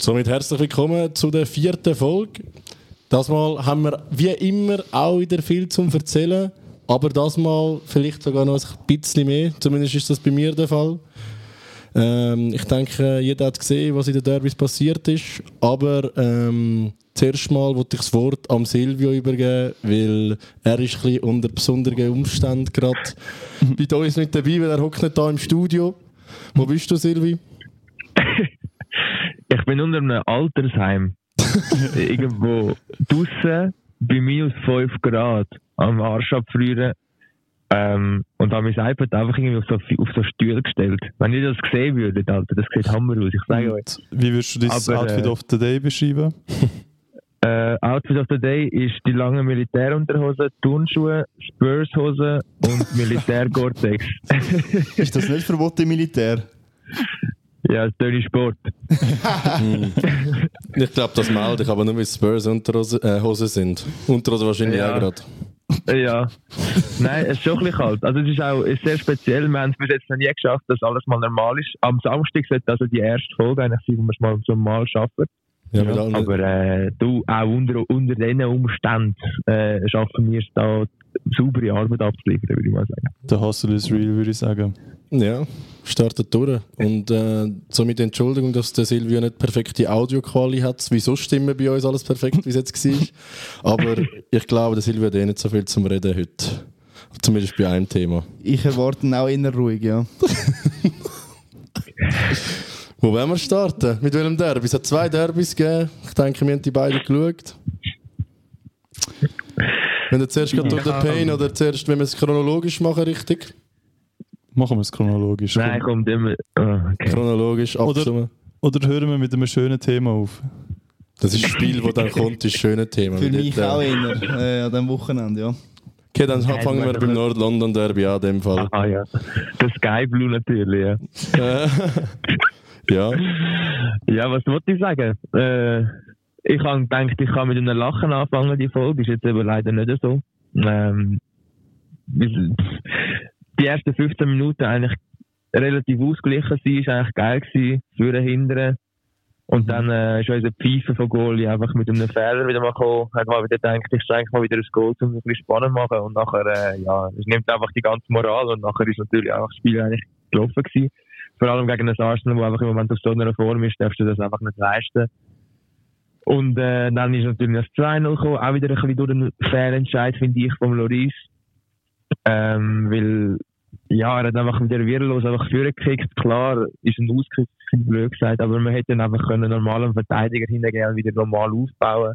Und somit herzlich willkommen zu der vierten Folge. Das Mal haben wir wie immer auch wieder viel zum Erzählen, aber das Mal vielleicht sogar noch ein bisschen mehr. Zumindest ist das bei mir der Fall. Ähm, ich denke, jeder hat gesehen, was in den Derbys passiert ist. Aber ähm, zuerst mal wollte ich das Wort am Silvio übergeben, weil er ist ein unter besonderen Umständen gerade bei uns nicht dabei, weil er hockt nicht da im Studio. Wo bist du, Silvi? Ich bin unter einem Altersheim. Irgendwo draußen bei minus 5 Grad am Arsch abfrieren. Ähm, und habe mein iPad einfach irgendwie auf so, auf so Stühle gestellt. Wenn ihr das gesehen würdet, Alter, das sieht Hammer aus, ich sage euch. Wie würdest du das Aber, Outfit äh, of the Day beschreiben? Äh, Outfit of the Day ist die lange Militärunterhose, Turnschuhe, Spurshose und Militär-Gore-Tex. Ist das nicht verboten im Militär? Ja, Tony Sport. Ich glaube, das melde ich, aber nur, weil es Spurs Unterhose äh, Hosen sind. Unterhose wahrscheinlich Ja. auch gerade. Ja. Nein, es ist schon ein bisschen kalt. Also es ist auch ist sehr speziell. Wir haben es bis jetzt noch nie geschafft, dass alles mal normal ist. Am Samstag sollte also die erste Folge eigentlich sein, wo wir es mal so mal schaffen. Ja, alle- Aber äh, du, auch unter, unter diesen Umständen äh, schaffen wir es da, saubere Arbeit abzuliefern, würde ich mal sagen. Der Hustle is real, würde ich sagen. Ja, startet durch. Und äh, somit Entschuldigung, dass der Silvio nicht perfekte Audioquali hat, wie sonst stimmen bei uns alles perfekt, wie es jetzt war. Aber ich glaube, der Silvio hat eh nicht so viel zum Reden heute. Zumindest bei einem Thema. Ich erwarte ihn auch eher ruhig, ja. Wo wollen wir starten? Mit welchem Derby? Es hat zwei Derbys gegeben. Ich denke, wir haben die beiden geschaut. Wenn du zuerst gerade durch den Pain oder zuerst, wenn wir es chronologisch machen, richtig? Machen wir es chronologisch. Nein, kommt immer. Oh, okay. Chronologisch abstimmen. Oder hören wir mit einem schönen Thema auf? Das ist das Spiel, das dann kommt, ist ein schönes Thema. Für mich dort, auch äh, eher äh, an diesem Wochenende, ja. Okay, dann fangen wir beim Nord-London Derby an, in dem Fall. Ah ja. Das Sky Blue natürlich, ja. Ja, Ja, was wollte ich sagen? Äh, ich habe gedacht, ich kann mit einem Lachen anfangen, die Folge. Ist jetzt aber leider nicht so. Ähm, die ersten 15 Minuten eigentlich relativ ausgeglichen sein, ist eigentlich geil gewesen, für den Hinteren. Und dann äh, ist unser Pfeife von Goalie einfach mit einem Fehler wieder mal gekommen. Hat mal wieder gedacht, ich steige mal wieder ins Goal, um es ein bisschen spannend zu machen. Und nachher, äh, ja, es nimmt einfach die ganze Moral und nachher ist natürlich auch das Spiel eigentlich gelaufen gewesen. Vor allem gegen ein Arsenal, wo einfach im Moment auf so einer Form ist, darfst du das einfach nicht leisten. Und äh, dann ist natürlich das 2-0 gekommen, auch wieder ein bisschen durch einen Fehlentscheid, finde ich, vom Loris. Ähm, weil, ja, er hat einfach wieder wirrlos einfach vorgekickt. Klar, ist ein ich blöd gesagt, aber man hätte dann einfach können normalen Verteidiger hingehen und wieder normal aufbauen.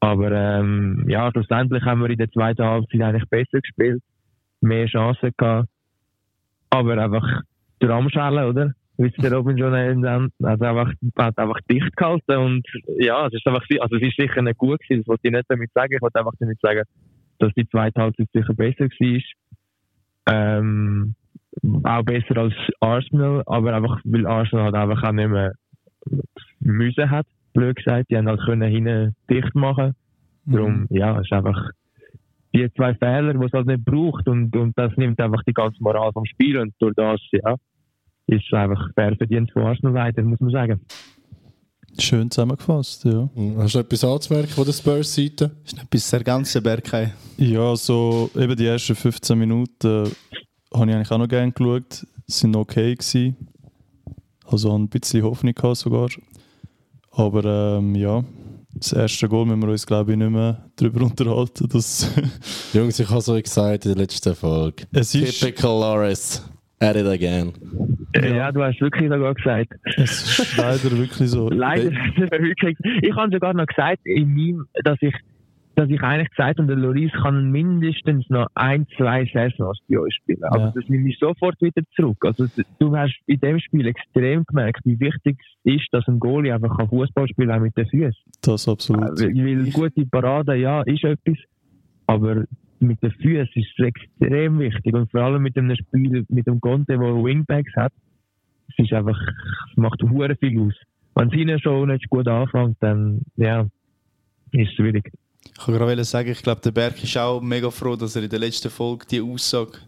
Aber ähm, ja, schlussendlich haben wir in der zweiten Halbzeit eigentlich besser gespielt, mehr Chancen gehabt. Aber einfach der Ramschale, oder? Wie es der Robin schon nennt, hat einfach, hat einfach dicht gehalten und ja, es ist einfach, also es ist sicher nicht gut gewesen, das wollte ich nicht damit sagen, ich wollte einfach damit sagen, dass die zweite Halbzeit sicher besser war. Ähm, auch besser als Arsenal, aber einfach, weil Arsenal halt einfach auch nicht mehr müssen hat, blöd gesagt, die haben halt können hinten dicht machen. Darum, ja, es ist einfach die zwei Fehler, die es halt nicht braucht und, und das nimmt einfach die ganze Moral vom Spiel und durch das, ja, ist es einfach fair verdient von Arsenal weiter, muss man sagen. Schön zusammengefasst, ja. hast du noch etwas anzumerken von der Spurs-Seite? Ist nicht bis der ganze Berg Ja, so eben die ersten 15 Minuten äh, habe ich eigentlich auch noch gerne geschaut. Sie sind okay gewesen. Also ein bisschen Hoffnung gehabt sogar. Aber ähm, ja, das erste Goal müssen wir uns glaube ich nicht mehr darüber unterhalten. Dass Jungs, ich habe es euch gesagt in der letzten Folge. es, ist, Typical Loris. At it again. Ja, du hast wirklich sogar gesagt. es ist leider wirklich so. Leider, wirklich. Ich habe sogar noch gesagt, in meinem, dass ich, dass ich eigentlich gesagt habe, der Loris kann mindestens noch ein, zwei Saisons bei uns spielen. Aber Ja. das nehme ich sofort wieder zurück. Also, du hast in dem Spiel extrem gemerkt, wie wichtig es ist, dass ein Goalie einfach kann Fußball spielen auch mit den Füßen. Das absolut. Weil, weil gute Parade, ja, ist etwas. Aber mit den Füßen ist es extrem wichtig. Und vor allem mit einem Spiel, mit dem Conte, der Wingbacks hat, es ist einfach, es macht hure viel aus. Wenn es ihnen schon nicht gut anfängt, dann, ja, ist es schwierig. Ich wollte gerade sagen, ich glaube, der Berg ist auch mega froh, dass er in der letzten Folge die Aussage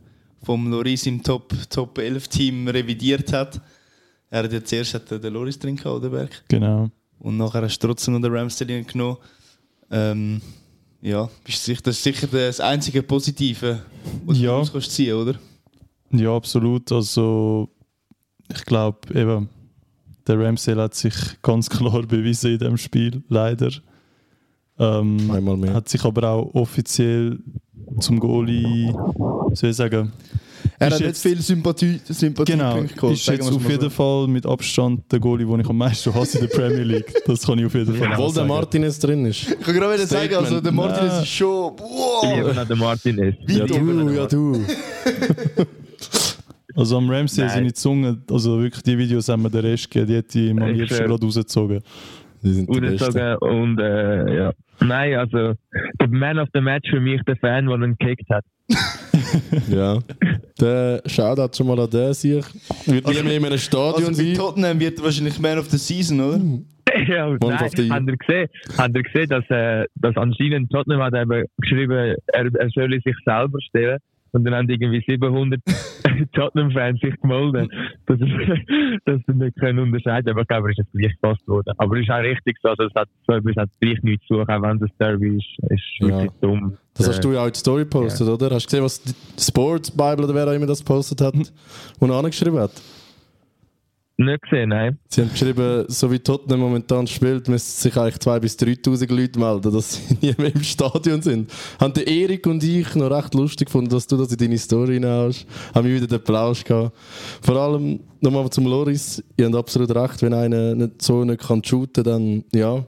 vom Loris im Top, Top 11 Team revidiert hat. Er hat ja zuerst hat den Loris drin gehabt, oder Berg? Genau. Und nachher hast du trotzdem noch den Ramsdale genommen. Ähm, ja, bist sicher, das ist sicher das einzige Positive, was Ja. du daraus kannst ziehen oder? Ja, absolut. Also, ich glaube, eben, der Ramsdale hat sich ganz klar bewiesen in dem Spiel, leider. Ähm, Einmal mehr. Hat sich aber auch offiziell zum Goalie, soll ich sagen, Er Ist hat nicht jetzt- viel Sympathie, Sympathie genau, ist sagen jetzt auf jeden so. Fall mit Abstand der Goalie, den ich am meisten hasse in der Premier League. Das kann ich auf jeden Fall auch Obwohl der. Martinez drin ist. Ich kann gerade wieder sagen, also der Martinez Ja. ist schon. Ich Wow! liebe noch den Martinez. Wie Ich du, liebe ja du. Also am Ramsey Nein. seine Zunge, also wirklich die Videos haben mir den Rest gegeben, die hätte ich ihm am Ich liebsten gerade rausgezogen. Die sind die und äh, ja. Nein, also der Man of the Match für mich der Fan, der ihn gekickt hat. Ja. Der Shoutout schon mal an den sich. Wird nie mehr in einem Stadion Also sein. Tottenham wird wahrscheinlich Man of the Season, oder? ja, und One nein, habt ihr gesehen, habt ihr gesehen dass, äh, dass anscheinend Tottenham hat eben geschrieben, er, er solle sich selber stellen. Und dann haben irgendwie 700 Tottenham-Fans sich gemeldet, dass, dass sie nicht können unterscheiden Aber ich glaube, er ist gleich gefasst worden. Aber es ist auch richtig so, also es hat, gleich nichts zu suchen, auch wenn das Derby ist. ist Ja. wirklich dumm. Das hast du ja auch in die Story gepostet, oder? Hast du gesehen, was die Sports Bible oder wer auch immer das gepostet hat, er angeschrieben hat? Nicht gesehen, nein. Sie haben geschrieben, so wie Tottenham momentan spielt, müssten sich eigentlich 2.000 bis 3.000 Leute melden, dass sie nie mehr im Stadion sind. Haben der Erik und ich noch recht lustig gefunden, dass du das in deine Story hineinhast. Haben wir wieder den Plausch gehabt. Vor allem nochmal zum Loris. Ihr habt absolut recht, wenn einer nicht so nicht kann shooten, dann ja.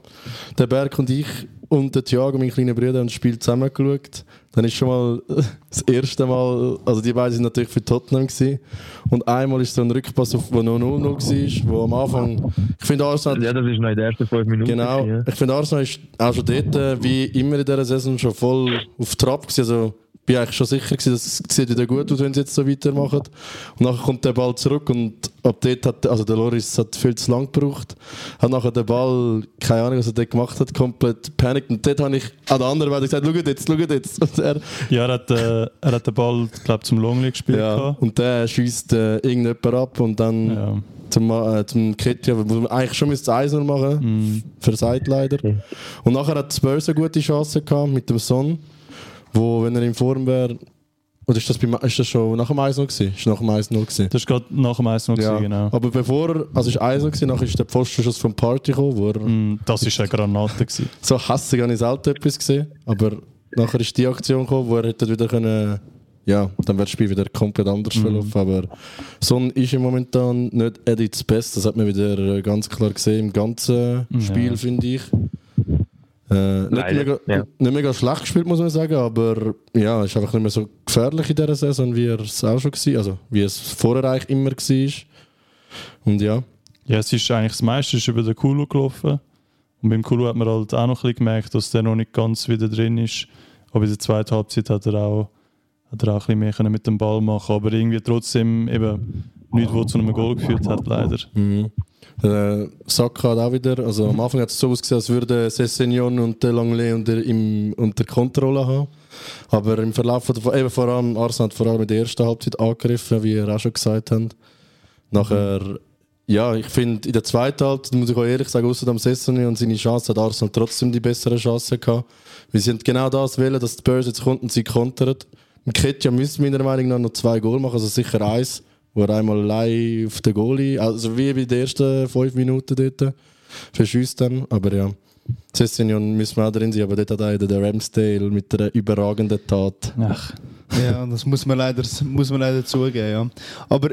Der Berg und ich und der Thiago, mein kleiner Bruder, haben das Spiel zusammen geschaut. Dann ist schon mal das erste Mal, also die beiden sind natürlich für Tottenham gewesen. Und einmal ist so ein Rückpass, auf, wo noch 0-0 war, wo am Anfang, ich finde Arsenal, Ja, das ist noch in den ersten fünf Minuten. genau, ich finde Arsenal ist auch schon dort, äh, wie immer in dieser Saison, schon voll auf Trab gewesen. Also, bin eigentlich schon sicher gewesen, dass es sieht wieder gut aus, wenn sie jetzt so weitermachen. Und nachher kommt der Ball zurück und ab dort hat, also der Loris hat viel zu lang gebraucht, hat nachher den Ball, keine Ahnung, was er dort gemacht hat, komplett panikt. Und dort habe ich an der anderen Seite gesagt, schaut jetzt, schaut jetzt. Und er, Ja, er hat, äh, er hat den Ball, glaube zum Longley gespielt. ja, gehabt. und der schießt äh, irgendjemand ab und dann Ja. zum, äh, zum Ketja, wo man eigentlich schon müsste 1 machen Mhm. versagt leider. Und nachher hat Spurs eine gute Chance gehabt mit dem Son, wo, wenn er in Form wäre, oder ist das, beim, ist das schon nach dem 1 noch gewesen? Ist nach dem 1 noch gewesen? Das war gerade nach dem 1 noch, Ja, gewesen, genau. aber bevor er, also ist 1 noch gewesen, nachher ist der Pfostenschuss vom Party gekommen, wo er, Mm, Das war eine Granate. Gewesen. so hässlich habe ich selten etwas gesehen, aber nachher ist die Aktion gekommen, wo er hätte wieder können, ja, dann wäre das Spiel wieder komplett anders Mhm. verlaufen, aber Son ist im momentan nicht Edits Best, das hat man wieder ganz klar gesehen im ganzen Spiel, Ja. finde ich. Äh, nicht, Leider, mega, ja. nicht mega schlecht gespielt, muss man sagen, aber ja, ist einfach nicht mehr so gefährlich in dieser Saison, wie er es auch schon war, also wie es vorher eigentlich immer war. Und ja, Ja, es ist eigentlich das meiste ist über den Kulu gelaufen. Und beim Kulu hat man halt auch noch ein bisschen gemerkt, dass der noch nicht ganz wieder drin ist. Aber in der zweiten Halbzeit hat er auch, hat er auch ein bisschen mehr können mit dem Ball machen Aber irgendwie trotzdem eben nichts, was zu einem Goal geführt hat, leider. Mhm. Äh, Saka hat auch wieder, also am Anfang hat es so ausgesehen, als würden Sessignon und der Langley unter, im, unter Kontrolle haben. Aber im Verlauf, von, eben vor allem, Arsenal hat vor allem in der ersten Halbzeit angegriffen, wie ihr auch schon gesagt habt. Nachher, ja, ich finde, in der zweiten Halbzeit, muss ich auch ehrlich sagen, außer am Sessignon und seine Chance hat Arsenal trotzdem die bessere Chance gehabt. Wir sind genau das wollen, dass die Börse jetzt kommt und sie kontert. Ketja müssen meiner Meinung nach noch zwei Goal machen, also sicher eins wo er einmal auf den Goalie, also wie bei den ersten fünf Minuten dort, verschießt dann. Aber ja, Sessignon müssen wir auch drin sein, aber dort hat auch der Ramsdale mit einer überragenden Tat. Ach, Ja, das muss man leider, muss man leider zugeben. Ja. Aber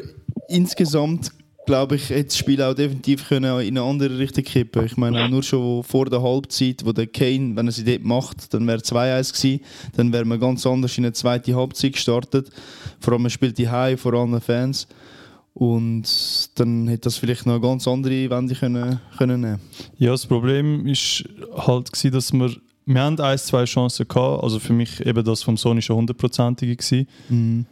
insgesamt glaube ich, hätte das Spiel auch definitiv können in eine andere Richtung kippen Ich meine, auch nur schon vor der Halbzeit, wo der Kane, wenn er sie dort macht, dann wäre 2-1 gewesen. Dann wäre man ganz anders in eine zweite Halbzeit gestartet. Vor allem, man spielt die High vor allen Fans. Und dann hätte das vielleicht noch eine ganz andere Wende können, können nehmen Ja, das Problem ist halt gewesen, dass wir wir haben ein, zwei Chancen gehabt. Also für mich eben das vom Sony schon hundertprozentig gewesen.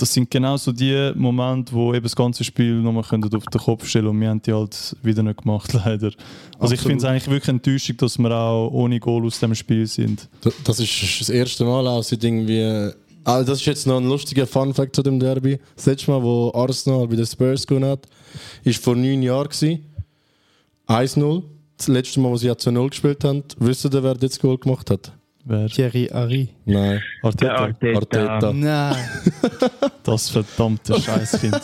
Das sind genau so die Momente, wo eben das ganze Spiel nochmal auf den Kopf stellen und wir haben die halt wieder nicht gemacht, leider. Also ich finde es eigentlich wirklich enttäuschend, dass wir auch ohne Goal aus dem Spiel sind. Das ist das erste Mal auch seit irgendwie Also das ist jetzt noch ein lustiger Fun-Fact zu dem Derby. Das letzte Mal, wo Arsenal bei den Spurs gewonnen hat, war vor neun Jahren. gewesen. 1-0. Das letzte Mal, wo sie ja zu 0 gespielt haben. Wisst ihr, wer das Goal gemacht hat? Wer? Thierry Ari. Nein, Arteta. Arteta. Arteta. Nein. Das verdammte Scheißkind.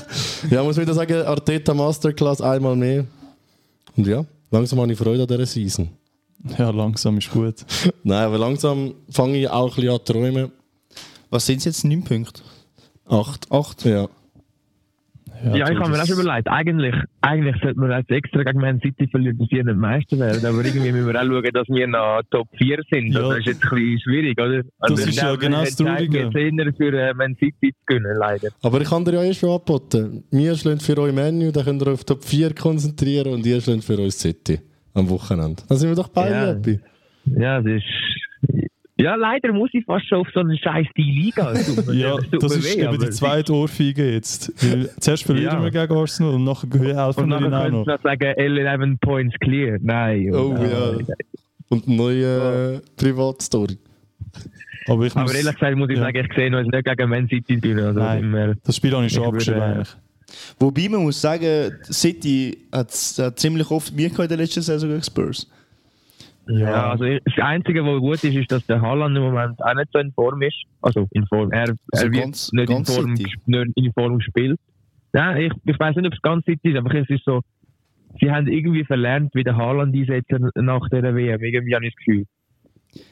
Ja, muss wieder sagen, Arteta Masterclass einmal mehr. Und ja, langsam habe ich Freude an dieser Season. ja, langsam ist gut. Nein, aber langsam fange ich auch ein bisschen an zu träumen. Was sind es jetzt? 9 Punkte? Acht. 8? Ja. Ja, ich habe mir auch schon überlegt, eigentlich, eigentlich sollte man jetzt extra gegen Man City verlieren, dass wir nicht Meister werden. Aber irgendwie müssen wir auch schauen, dass wir noch Top 4 sind. Ja. Das ist jetzt ein bisschen schwierig, oder? Das ist ich ja genau das Traurige. eher für äh, Man City zu gewinnen, leider. Aber ich kann dir ja eh schon angeboten. Wir schlagen für euch Menü, dann könnt ihr auf Top 4 konzentrieren und ihr schlagen für uns City am Wochenende. Dann sind wir doch beide Ja. happy. Ja, das ist. Ja, leider muss ich fast schon auf so eine scheiß die Liga. Tut mir- Ja, tut das mir ist weh, eben aber die zweite Ohrfeige jetzt. Weil zuerst verlieren Ja. wir gegen Arsenal und nachher helfen wir ihnen auch noch. noch sagen, 11 Points clear. Nein. Oh ja. Und eine neue äh, Privatstory. Aber ich muss, Aber ehrlich gesagt muss ich ja. sagen, ich sehe uns nicht gegen Man City gewinnen. Also Nein. immer, das Spiel habe ich schon abgeschrieben äh, eigentlich. Wobei man muss sagen, City hat, hat ziemlich oft Mühe gehabt in der letzten Saison gegen Spurs. Ja, also das Einzige, was gut ist, ist, dass der Haaland im Moment auch nicht so in Form ist. Also in Form. Er, Also er wird ganz- nicht, in ganz Form, City? nicht in Form gespielt. Nein, ich, ich weiß nicht, ob es ganz City ist, aber es ist so, sie haben irgendwie verlernt, wie der Haaland einsetzen nach der WM. Irgendwie habe ich das Gefühl.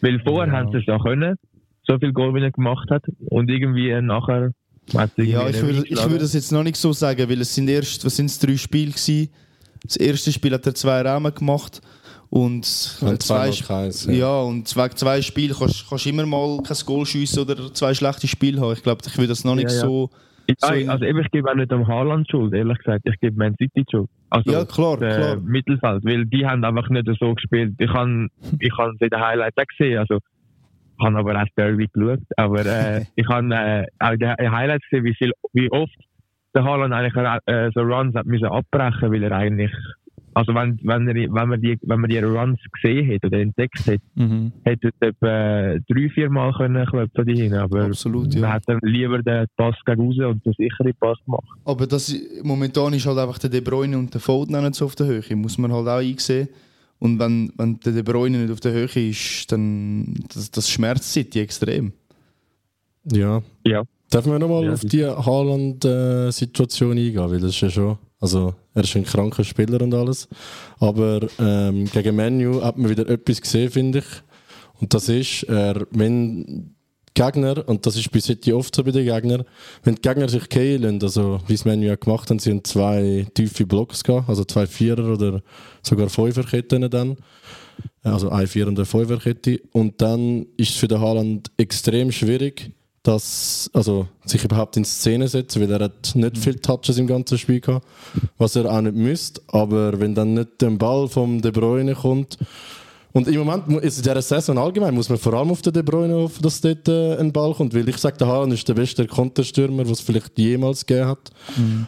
Weil vorher Ja. haben sie es ja können, so viel Goal, wie er gemacht hat. Und irgendwie nachher Ja, ich würde, ich würde das jetzt noch nicht so sagen, weil es sind erst, was sind es, drei Spiele gewesen. Das erste Spiel hat er zwei Rahmen gemacht und Und zwei, Sp- keins. ja. und wegen zwei Spielen kannst kannst du immer mal kein Goal schiessen oder zwei schlechte Spiele haben. Ich glaube, ich würde das noch nicht Ja, ja. so. Ja, so also eben, ich gebe auch nicht am Haaland Schuld, ehrlich gesagt. Ich gebe Man City Schuld. Also Ja, klar, äh, klar. Mittelfeld, weil die haben einfach nicht so gespielt. Ich habe ich in den Highlights auch gesehen, also ich habe aber auch das Derby geschaut, aber äh, ich habe äh, auch in den Highlights gesehen, wie, viel, wie oft der Haaland eigentlich äh, so Runs hat müssen abbrechen, weil er eigentlich, also wenn, wenn, er, wenn, man die, wenn man die Runs gesehen hätte oder entdeckt hätte, Mhm. hätte er etwa drei, vier Mal können klopfen die hin, aber Absolut, man ja. hat dann lieber den Pass gegen raus und den sicheren Pass gemacht. Aber das, momentan ist halt einfach der De Bruyne und der Foden nicht so auf der Höhe. Muss man halt auch einsehen. Und wenn, wenn der De Bruyne nicht auf der Höhe ist, dann das, das schmerzt City extrem. Ja. Ja. Darf man nochmal Ja, auf die Haaland-Situation eingehen? Weil das ist ja schon. Also, er ist ein kranker Spieler und alles. Aber ähm, gegen Menu hat man wieder etwas gesehen, finde ich. Und das ist, er, wenn Gegner, und das ist bis jetzt oft so bei den Gegnern, wenn die Gegner sich kehlen, also wie es Menu ja gemacht haben, sie haben zwei tiefe Blocks gehabt, also zwei Vierer oder sogar Fünferketten dann. Also eine Vier- und eine Fünferkette. Und dann ist es für den Haaland extrem schwierig, dass, also, sich überhaupt in Szene setzen, weil er hat nicht viel Touches im ganzen Spiel gehabt, was er auch nicht müsste. Aber wenn dann nicht der Ball vom De Bruyne kommt, und im Moment, ist in dieser Saison allgemein, muss man vor allem auf den De Bruyne hoffen, dass dort äh, ein Ball kommt. Weil ich sage, der Haaland ist der beste Konterstürmer, den es vielleicht jemals gegeben hat.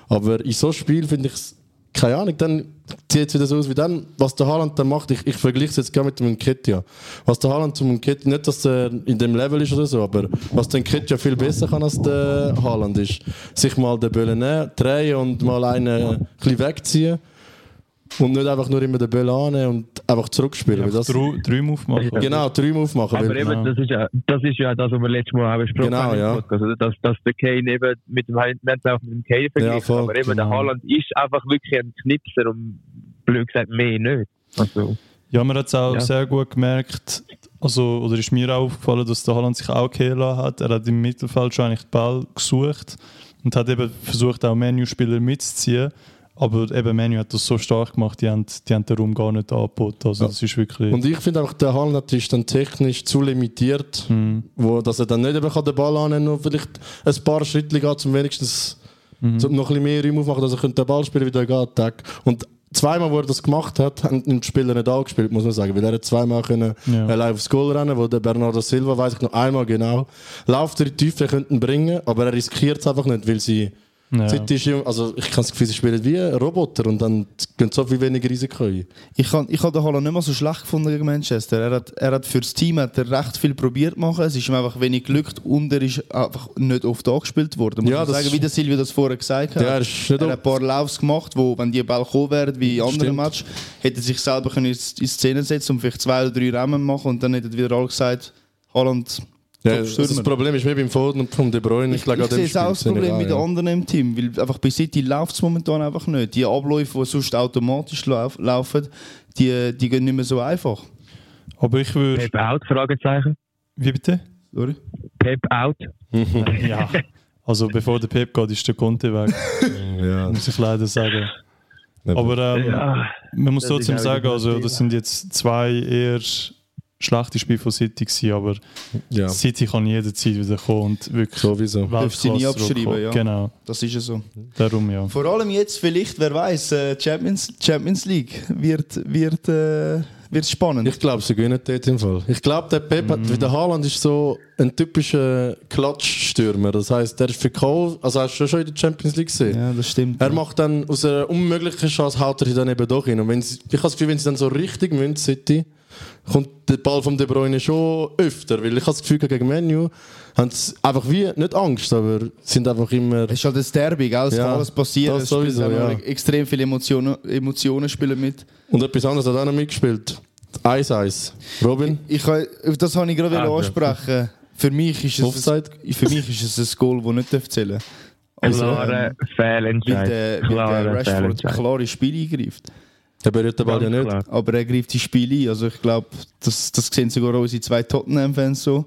Aber in so einem Spiel finde ich es, keine Ahnung, dann sieht es wieder so aus wie dann, was der Haaland dann macht. Ich, ich vergleiche es jetzt gerne mit dem Nketiah. Was der Haaland zum Nketiah, nicht, dass er in dem Level ist oder so, aber was der Nketiah viel besser kann als der Haaland ist, sich mal den Böllen drehen und mal einen ein bisschen wegziehen. Und nicht einfach nur immer den Ball annehmen und einfach zurückspielen. weil das, Drei, drei Move machen. genau, drei Move machen. Aber eben, genau. das ist, ja, das ist ja das, was wir letztes Mal auch besprochen Genau, haben. ja. Oder? Dass, dass der Kane eben mit dem, wir haben es auch mit dem Kane verglichen, voll, aber eben der genau. Haaland ist einfach wirklich ein Knipser und blöd gesagt mehr nicht. Also, Ja, man hat es auch Ja. sehr gut gemerkt, also, oder ist mir auch aufgefallen, dass der Holland sich auch gehen lassen hat. Er hat im Mittelfeld schon eigentlich den Ball gesucht und hat eben versucht, auch Menu-Spieler mitzuziehen. Aber eben Menu hat das so stark gemacht, die haben, die haben den Raum gar nicht angeboten. Also Ja. das ist wirklich... Und ich finde auch, der Haaland ist dann technisch zu limitiert, Mhm. wo, dass er dann nicht eben kann den Ball annehmen und vielleicht ein paar Schritte geht, um wenigstens Mhm. noch ein bisschen mehr Raum aufmachen, dass er den Ball spielen wie der Attack. Und zweimal, wo er das gemacht hat, haben die Spieler nicht angespielt, muss man sagen, weil er hat zweimal können Ja. allein aufs Goal rennen, wo der Bernardo Silva, weiß ich noch einmal genau, er in die Tiefe, könnten bringen, aber er riskiert es einfach nicht, weil sie Ja. Ist, also ich kann das Gefühl, sie spielen wie ein Roboter und dann gehen so viel weniger Risiko ein. Ich habe ich hab den Haaland nicht mal so schlecht gefunden gegen Manchester. Er hat, er hat für das Team hat er recht viel probiert zu machen. Es ist ihm einfach wenig gelückt und er ist einfach nicht oft angespielt worden. Muss Ja, man das sagen, wie der Silvio das vorher gesagt hat. Ja, er er hat ein paar Laufs gemacht, wo, wenn die Ball gekommen wären, wie in anderen Stimmt. Matches, hätte er sich selber können in Szene setzen und vielleicht zwei oder drei Rennen machen und dann hätten wieder alle gesagt, Haaland Ja, also das Stürmer. Problem ist wie beim Foden und vom De Bruyne. Ich, ich, dem sehe es auch das Problem mit den ja. anderen im Team, weil einfach bei City läuft es momentan einfach nicht. Die Abläufe, die sonst automatisch lauf, laufen, die, die gehen nicht mehr so einfach. Aber ich würde. Pep out, Fragezeichen. Wie bitte? Oder? Pep out. Ja. Also bevor der Pep geht, ist der Conte weg, Ja, muss ich leider sagen. Aber ähm, Ja. man muss das trotzdem sagen, also das sind jetzt zwei eher schlechte Spiele von City gewesen, aber ja, City kann jederzeit wieder kommen und wirklich sowieso. Darfst du nie abschreiben, ja. Genau, Das ist ja so. darum ja. Vor allem jetzt vielleicht, wer weiß, äh, Champions, Champions League wird, wird, äh, wird spannend. Ich glaube, sie gewinnen dort im Fall. Ich glaube, der Pep hat, wie der Haaland ist so ein typischer Klatschstürmer. Das heißt, der ist für Kohl, also hast du schon in der Champions League gesehen. ja, das stimmt. Er macht dann aus einer unmöglichen Chance, haut er sie dann eben doch hin. Und wenn sie, ich habe das Gefühl, wenn sie dann so richtig müssen, City, kommt der Ball von De Bruyne schon öfter. Weil ich habe das Gefühl, gegen Menu haben sie einfach wie, nicht Angst, aber sind einfach immer... Es ist halt ein Derby, gell? es Ja, kann alles passieren. das Es spielt sowieso, ja. Extrem viele Emotionen, Emotionen spielen mit. Und etwas anderes hat auch noch mitgespielt. Eis Eis. Robin? Ich, kann- das habe ich gerade Ah, ansprechen. Für mich ist es Offside? Ein, für mich ist es ein Goal, das nicht darf zählen Also, Klare Fehlentscheid. weil der, weil der Klare Rashford Fehlentscheid. klar ins Spiel eingreift. Der berührt den Ball ja nicht. klar. Aber er greift ins Spiel ein. Also ich glaube, das, das sehen sogar unsere zwei Tottenham-Fans so.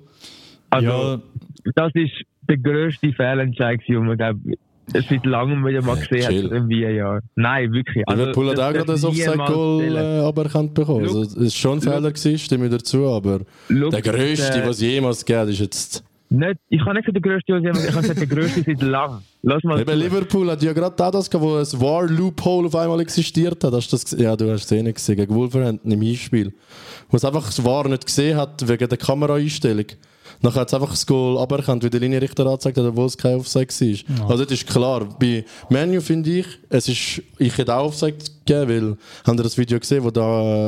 Also, ja, das ist der grösste Fehlentscheid, den man glaub, seit langem wieder mal gesehen hat in einem Jahr. Nein, wirklich. Also, Liverpool hat auch gerade ein Offside-Goal äh, aberkannt bekommen. Also, es war schon ein Fehler, gewesen, stimme ich dazu, aber der grösste, was es jemals gegeben ist jetzt. Nicht, ich kann nicht sagen, der grösste, was ich ich kann sagen, der grösste seit lang. Lass mal. Eben Liverpool hat ja gerade das gehabt, wo ein War-Loophole auf einmal existiert hat. Hast du das gesehen? Ja, du hast es eh nicht gesehen. Gegen Wolverhampton im Hinspiel. Wo es einfach das War nicht gesehen hat, wegen der Kameraeinstellung. Nachher hat es einfach das Goal aberkannt, wie der Linienrichter angezeigt hat, obwohl es kein Offside war. Also das ist klar. Bei Menu finde ich, es ist, ich hätte auch Offside gegeben, weil, habt ihr das Video gesehen, wo da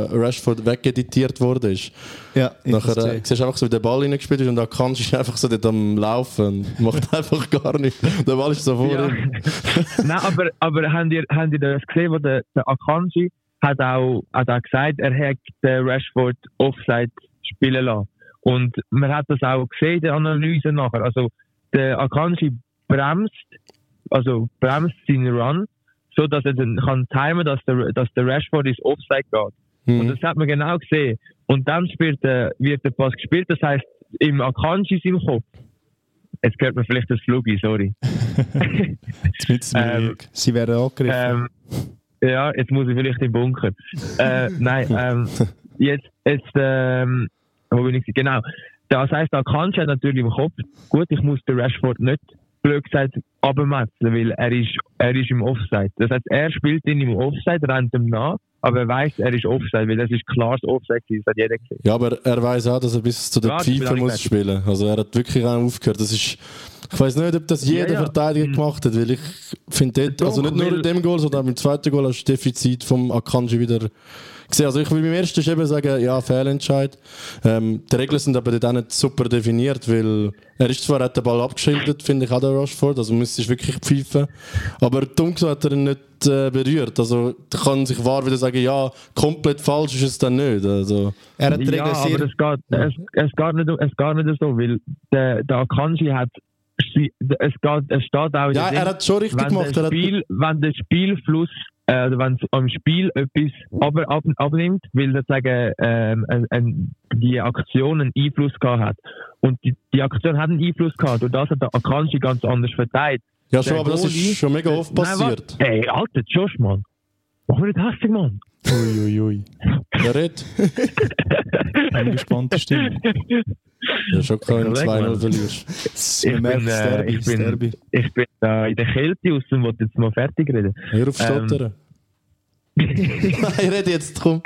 äh, Rashford wegeditiert wurde? Ist. Ja, ich Nachher hab's äh, siehst du einfach so, wie der Ball reingespielt ist und da kannst du einfach so dort am Laufen macht einfach gar nichts. Der Ball ist so vor Ja. ihm. Nein, aber, aber habt, ihr, habt ihr das gesehen, wo der, der Akanji hat auch, hat auch gesagt, er hat den Rashford Offside spielen lassen. Und man hat das auch gesehen in der Analyse nachher. Also der Akanji bremst, also bremst seinen Run, so dass er dann kann timen, dass der, dass der Rashford ins Offside geht. Und Mhm. das hat man genau gesehen. Und dann spielt der, wird der Pass gespielt, das heißt im Akanji im Kopf. Jetzt hört man vielleicht das Flugi, sorry. jetzt Ähm, Sie werden angegriffen. Ähm, ja, jetzt muss ich vielleicht im Bunker. äh, nein, ähm, jetzt, jetzt ähm, Genau. Das heisst, da kannst du natürlich im Kopf, gut, ich muss den Rashford nicht, blöd gesagt, abmetzeln, weil er ist, er ist im Offside. Das heißt, er spielt ihn im Offside, rennt ihm nach, aber er weiß, er ist Offside, weil das ist klares Offside, gewesen, das hat jeder gesehen. Ja, aber er weiß auch, dass er bis zu der bin Pfeife muss spielen. Also er hat wirklich auch aufgehört. Das ist, ich weiß nicht, ob das jeder Ja, ja. Verteidiger Mhm. gemacht hat, weil ich finde also nicht nur in dem Goal, sondern auch im zweiten Goal hast du das Defizit vom Akanji wieder gesehen. Also ich will beim ersten eben sagen, ja, Fehlentscheid. Ähm, die Regeln sind aber dort auch nicht super definiert, weil er ist zwar, hat den Ball abgeschildert, finde ich auch der Rashford, also müsste wirklich pfeifen. Aber dumm gesagt hat er ihn nicht äh, berührt. Also da kann sich wahr wieder sagen, ja, komplett falsch ist es dann nicht. Also, er hat die Ja, Regeln sehr... aber es geht, es, es, geht nicht, es geht nicht so, weil der, der Akanji hat, es, geht, es steht auch ja, er hat schon richtig wenn gemacht. Der Er Spiel, wenn der Spielfluss, äh, wenn es am Spiel etwas aber, ab, abnimmt, weil sozusagen ähm, ein, ein, die Aktion einen Einfluss gehabt hat. Und die, die Aktion hat einen Einfluss gehabt und das hat der Akanji ganz anders verteilt. Ja, schon, Der aber das Goalie- ist schon mega oft Nein, passiert. warte. Ey, Alter, Josh, Mann. Mach nicht hässlich, Mann. Uiuiui. Ui, ui. Der redet. Angespannte Stimme. Ja, schon kann, wenn du Überleg 2-0 mal. verlierst. Ich bin, äh, ich bin-. Ich bin äh, in der Kälte aus und wollte jetzt mal fertig reden. Hör auf Ähm. stottern. Nein, red jetzt, komm.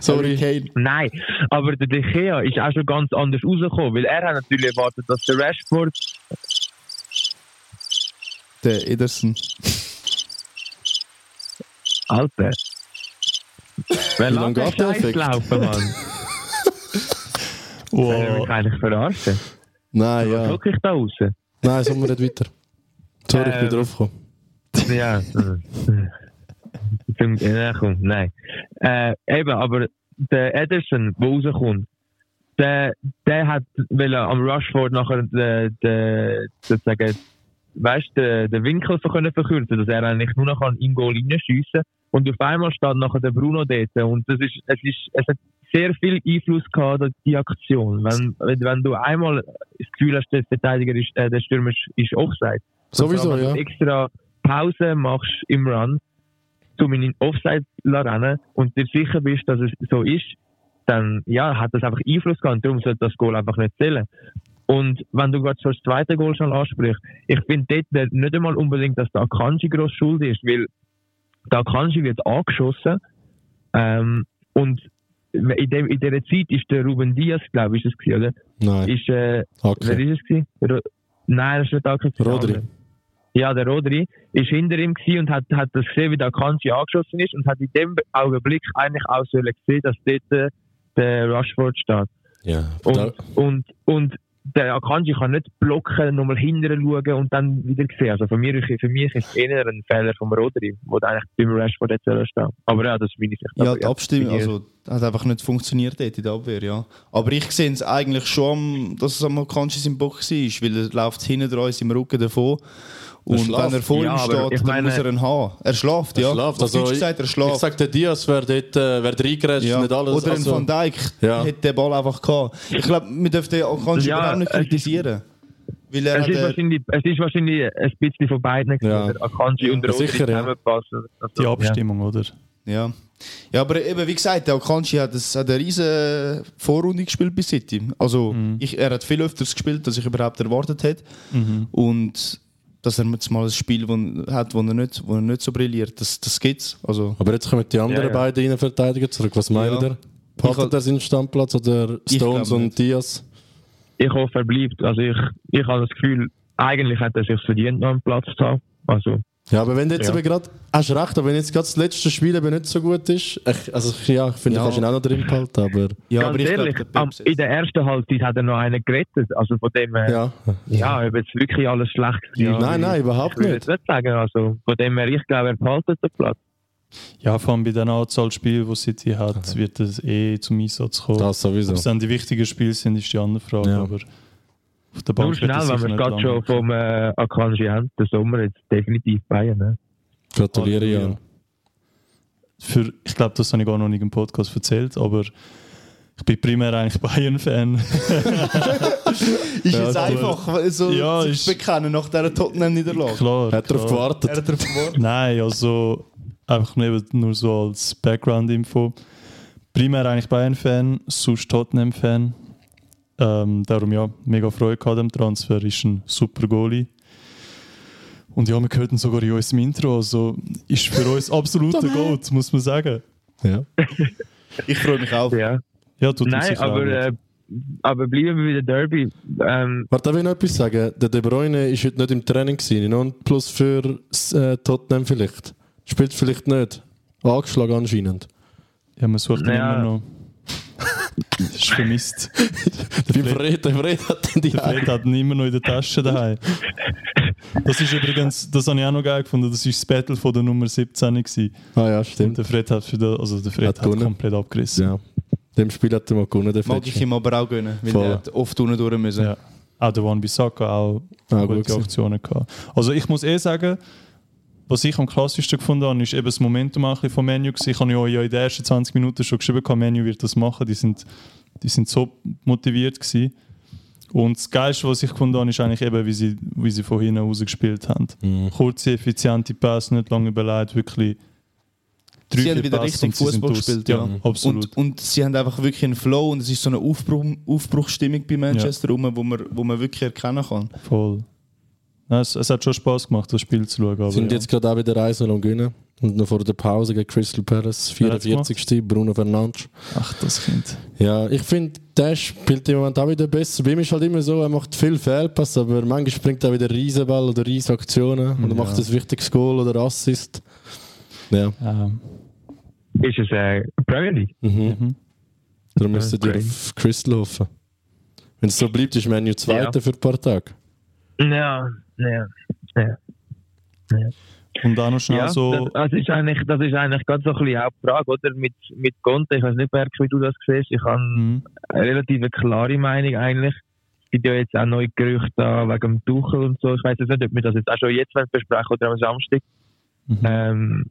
Sorry. Kane. Nein, aber der De Gea ist auch schon ganz anders rausgekommen, weil er hat natürlich erwartet, dass der Rashford Der Ederson. Alter. Wer lässt geht der Effekt? laufen, Mann? Will er mich Wow. eigentlich verarschen? Nein, Was ja. gucke ich da raus? Nein, sagen wir nicht weiter. Sorry, ich bin Ähm. drauf gekommen. Ja. Zum, ja, komm, nein. Äh, eben, aber der Ederson, der rauskommt, der, der hat will am Rushford nachher den, den, sozusagen, weißt, den, den Winkel so können verkürzen, dass er eigentlich nur noch an in Goal reinschiessen und auf einmal steht nachher der Bruno dort und das ist, es ist, es hat sehr viel Einfluss gehabt, die Aktion. Wenn, wenn, du einmal das Gefühl hast, der Verteidiger ist, äh, der Stürmer ist, Offside, Sowieso, wenn ja. extra Pause machst im Run, um in Offside zu rennen und dir sicher bist, dass es so ist, dann ja, hat das einfach Einfluss gehabt und darum sollte das Goal einfach nicht zählen. Und wenn du gerade so das zweite Goal schon ansprichst, ich finde dort nicht einmal unbedingt, dass der Akanji gross schuld ist, weil der Akanji wird angeschossen ähm, und in, dem, in dieser Zeit ist der Ruben Diaz, glaube ich, ist es gewesen, oder? Nein, Ist, äh, Wer okay. ist es gewesen? Ro Nein, das ist nicht Aki. Rodri. Ja, der Rodri ist hinter ihm und hat, hat das gesehen, wie der Akanji angeschossen ist und hat in dem Augenblick eigentlich auch sollen sehen, dass dort äh, der Rushford steht. Ja, Und, und, und der Akanji kann nicht blocken, nochmal hinterher schauen und dann wieder sehen. Also für mich, für mich ist es eher ein Fehler vom Rodri, wo der eigentlich beim Rashford jetzt stehen. Aber ja, das ist meine Sicht. Ja, Aber die Abstimmung also, hat einfach nicht funktioniert dort in der Abwehr, ja. Aber ich sehe es eigentlich schon, dass es am Kanschis im Bock war, weil er läuft hinten dran in seinem Rücken davon. Und schläft. wenn er vor Ja, ihm aber steht, ich dann meine- muss er ihn haben. Er schläft, ja. Er schläft. Also, ich- gesagt, er ich schläft. sag, der Diaz wäre dort, äh, wäre reingerätscht, Ja. nicht alles. Oder ein also, Van Dijk Ja. hätte den Ball einfach gehabt. Ich glaube, wir dürfen den Akanji Ja, überhaupt nicht ist- kritisieren. Weil er Es ist, äh, wahrscheinlich, es ist wahrscheinlich ein bisschen von beiden Ja. Akanji und Ja, ja. zusammenpassen. Also, Die ja. Abstimmung, oder? Ja. ja, aber eben, wie gesagt, der Akanji hat, das, hat eine riesige Vorrunde gespielt bei City. Also, ich, er hat viel öfters gespielt, als ich überhaupt erwartet hätte. Und dass er jetzt mal ein Spiel wo, hat, wo er, nicht, wo er nicht so brilliert, das, das gibt's. Also, Aber jetzt kommen die anderen Ja, ja. beiden Innenverteidiger zurück. Was meint Ja. ihr? Behaltet er seinen Stammplatz oder Stones und nicht. Diaz? Ich hoffe, er bleibt. Also ich, ich habe das Gefühl, eigentlich hat er sich verdient, noch einen Platz zu haben. Also, Ja, aber wenn du jetzt Ja. eben gerade, hast recht, aber wenn jetzt gerade das letzte Spiel eben nicht so gut ist, ich, also ich- ja, ich finde, Ja. du kannst ihn auch noch drin behalten, aber ja, ganz aber ich ehrlich, glaube, der in der ersten Halbzeit hat er noch einen gerettet. Also von dem her, ja, ja. ob jetzt wirklich alles schlecht Ja. war. Nein, nein, überhaupt Ich würde nicht. jetzt nicht sagen. Also von dem her, ich glaube, er behaltet den Platz. Ja, vor allem bei den Anzahl Spielen, die City hat, wird es eh zum Einsatz kommen. Das sowieso. Ob es dann die wichtigen Spiele sind, ist die andere Frage. Ja. Aber auf der Bank Nur er schnell, wenn wir es gerade schon vom äh, Akanji haben, der Sommer jetzt definitiv Bayern. Ne? Gratuliere. Jan. Für, ich glaube, das habe ich gar noch nicht im Podcast erzählt, aber ich bin primär eigentlich Bayern-Fan. Ist Ja, jetzt aber- einfach so Ja, sich ist- zu bekennen nach dieser Tottenham-Niederlage. Klar. Hat darauf klar. gewartet. Er hat darauf gewartet. Nein, also einfach nur, nur so als Background-Info. Primär eigentlich Bayern-Fan, sonst Tottenham-Fan. Ähm, darum ja, mega Freude gehabt am Transfer, ist ein super Goalie. Und ja, wir hörten sogar in unserem Intro, also ist für uns absolut der Goat, muss man sagen. Ja. Ich freue mich auch. Ja. Ja, tut uns Nein, aber, äh, aber bleiben wir bei der Derby. Ähm, Warte, darf ich noch etwas sagen? Der De Bruyne ist heute nicht im Training gewesen. Noch ein Plus für äh, Tottenham vielleicht. Spielt vielleicht nicht. Angeschlagen anscheinend. Ja, man sucht ihn Ja. immer noch. Das ist vermisst. Beim Fred, der Fred hat den die Der Fred hat ihn immer noch in der Tasche daheim. Das ist übrigens, das habe ich auch noch geil gefunden, das war das Battle von der Nummer 17 gewesen. Ah ja, Und stimmt. der Fred hat für den, also der Fred Hat hat, komplett abgerissen. Ja. Dem Spiel hat er mal gewonnen, der Mag Fred. ich ihm aber auch gönnen, weil Voll. er hat oft unten durch müssen. Ja. Auch der One Bissaka auch Ah, gut gute gewesen. Aktionen gehabt. Also ich muss eh sagen, was ich am klassischsten gefunden habe, ist eben das Momentum auch ein bisschen vom Menu. Ich habe ja ja in den ersten 20 Minuten schon geschrieben, das Menu wird das machen. Die sind, die sind so motiviert gewesen. Und das Geilste, was ich gefunden habe, ist eigentlich eben, wie sie, wie sie von hinten raus gespielt haben. Mhm. Kurze, effiziente Pass, nicht lange überlegt, wirklich Sie haben wieder Pässe richtig Fußball gespielt, Ja, ja. absolut. Und, und sie haben einfach wirklich einen Flow und es ist so eine Aufbruch, Aufbruchsstimmung bei Manchester rum, wo man, wo man wirklich erkennen kann. Voll. Ja, es, es hat schon Spaß gemacht, das Spiel zu schauen. Aber Sind ja. jetzt gerade auch wieder 1 und gewinnen. Und noch vor der Pause gegen Crystal Palace, Wer hat's 44. Bruno Fernandes. Ach, das Kind. Ja, ich finde, der spielt im Moment auch wieder besser. Bei ihm ist halt immer so, er macht viel Fehlpass, aber manchmal bringt er wieder Riesenball oder Riesaktionen und er macht ein wichtiges Goal oder Assist. Ja, Ähm, Ist es äh, Premier League? mhm. mhm. darum müsstet ihr auf Crystal hoffen. Wenn es so bleibt, ist Menu Zweiter Ja. für ein paar Tage. Ja, ja. ja. Und auch noch schnell Ja, so. das, das ist eigentlich, das ist eigentlich ganz so ein bisschen die Frage, oder? Mit, mit Conte, ich weiß nicht, Berg, wie du das siehst. Ich habe Mhm. eine relativ klare Meinung eigentlich. Es gibt ja jetzt auch neue Gerüchte wegen dem Tuchel und so. Ich weiß jetzt nicht, ob wir das jetzt auch schon jetzt besprechen oder am Samstag. Mhm. Ähm,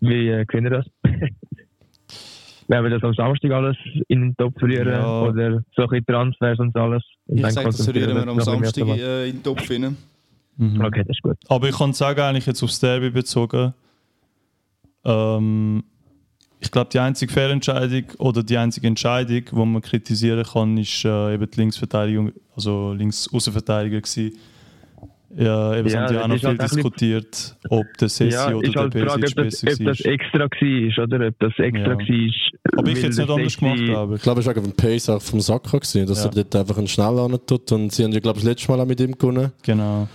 wie äh, sehen ihr das? Werden wir das am Samstag alles in den Topf verlieren? Ja. Oder so ein bisschen Transfers und alles? Ich sage, das rühren wir am Samstag äh, in den Topf rein. Mhm. Okay, das ist gut. Aber ich kann sagen, eigentlich jetzt aufs Derby bezogen, ähm, ich glaube, die einzige Fehlentscheidung oder die einzige Entscheidung, die man kritisieren kann, ist äh, eben die Linksverteidigung, also Linksaußenverteidiger gewesen. Ja, eben, das Ja, haben die auch noch ist viel halt diskutiert, ob der Sessi Ja, oder ist der halt die Frage, Besic ob das, besser ob war. extra war, oder? Ob das extra Ja. war. Aber ich der nicht anders Sessi- gemacht, glaube Ich ich. glaube, es war wegen dem Pace auch vom gewesen, dass Ja. er dort einfach einen schnell tut. Und sie haben ja, glaube ich, das letzte Mal auch mit ihm gewonnen. Genau.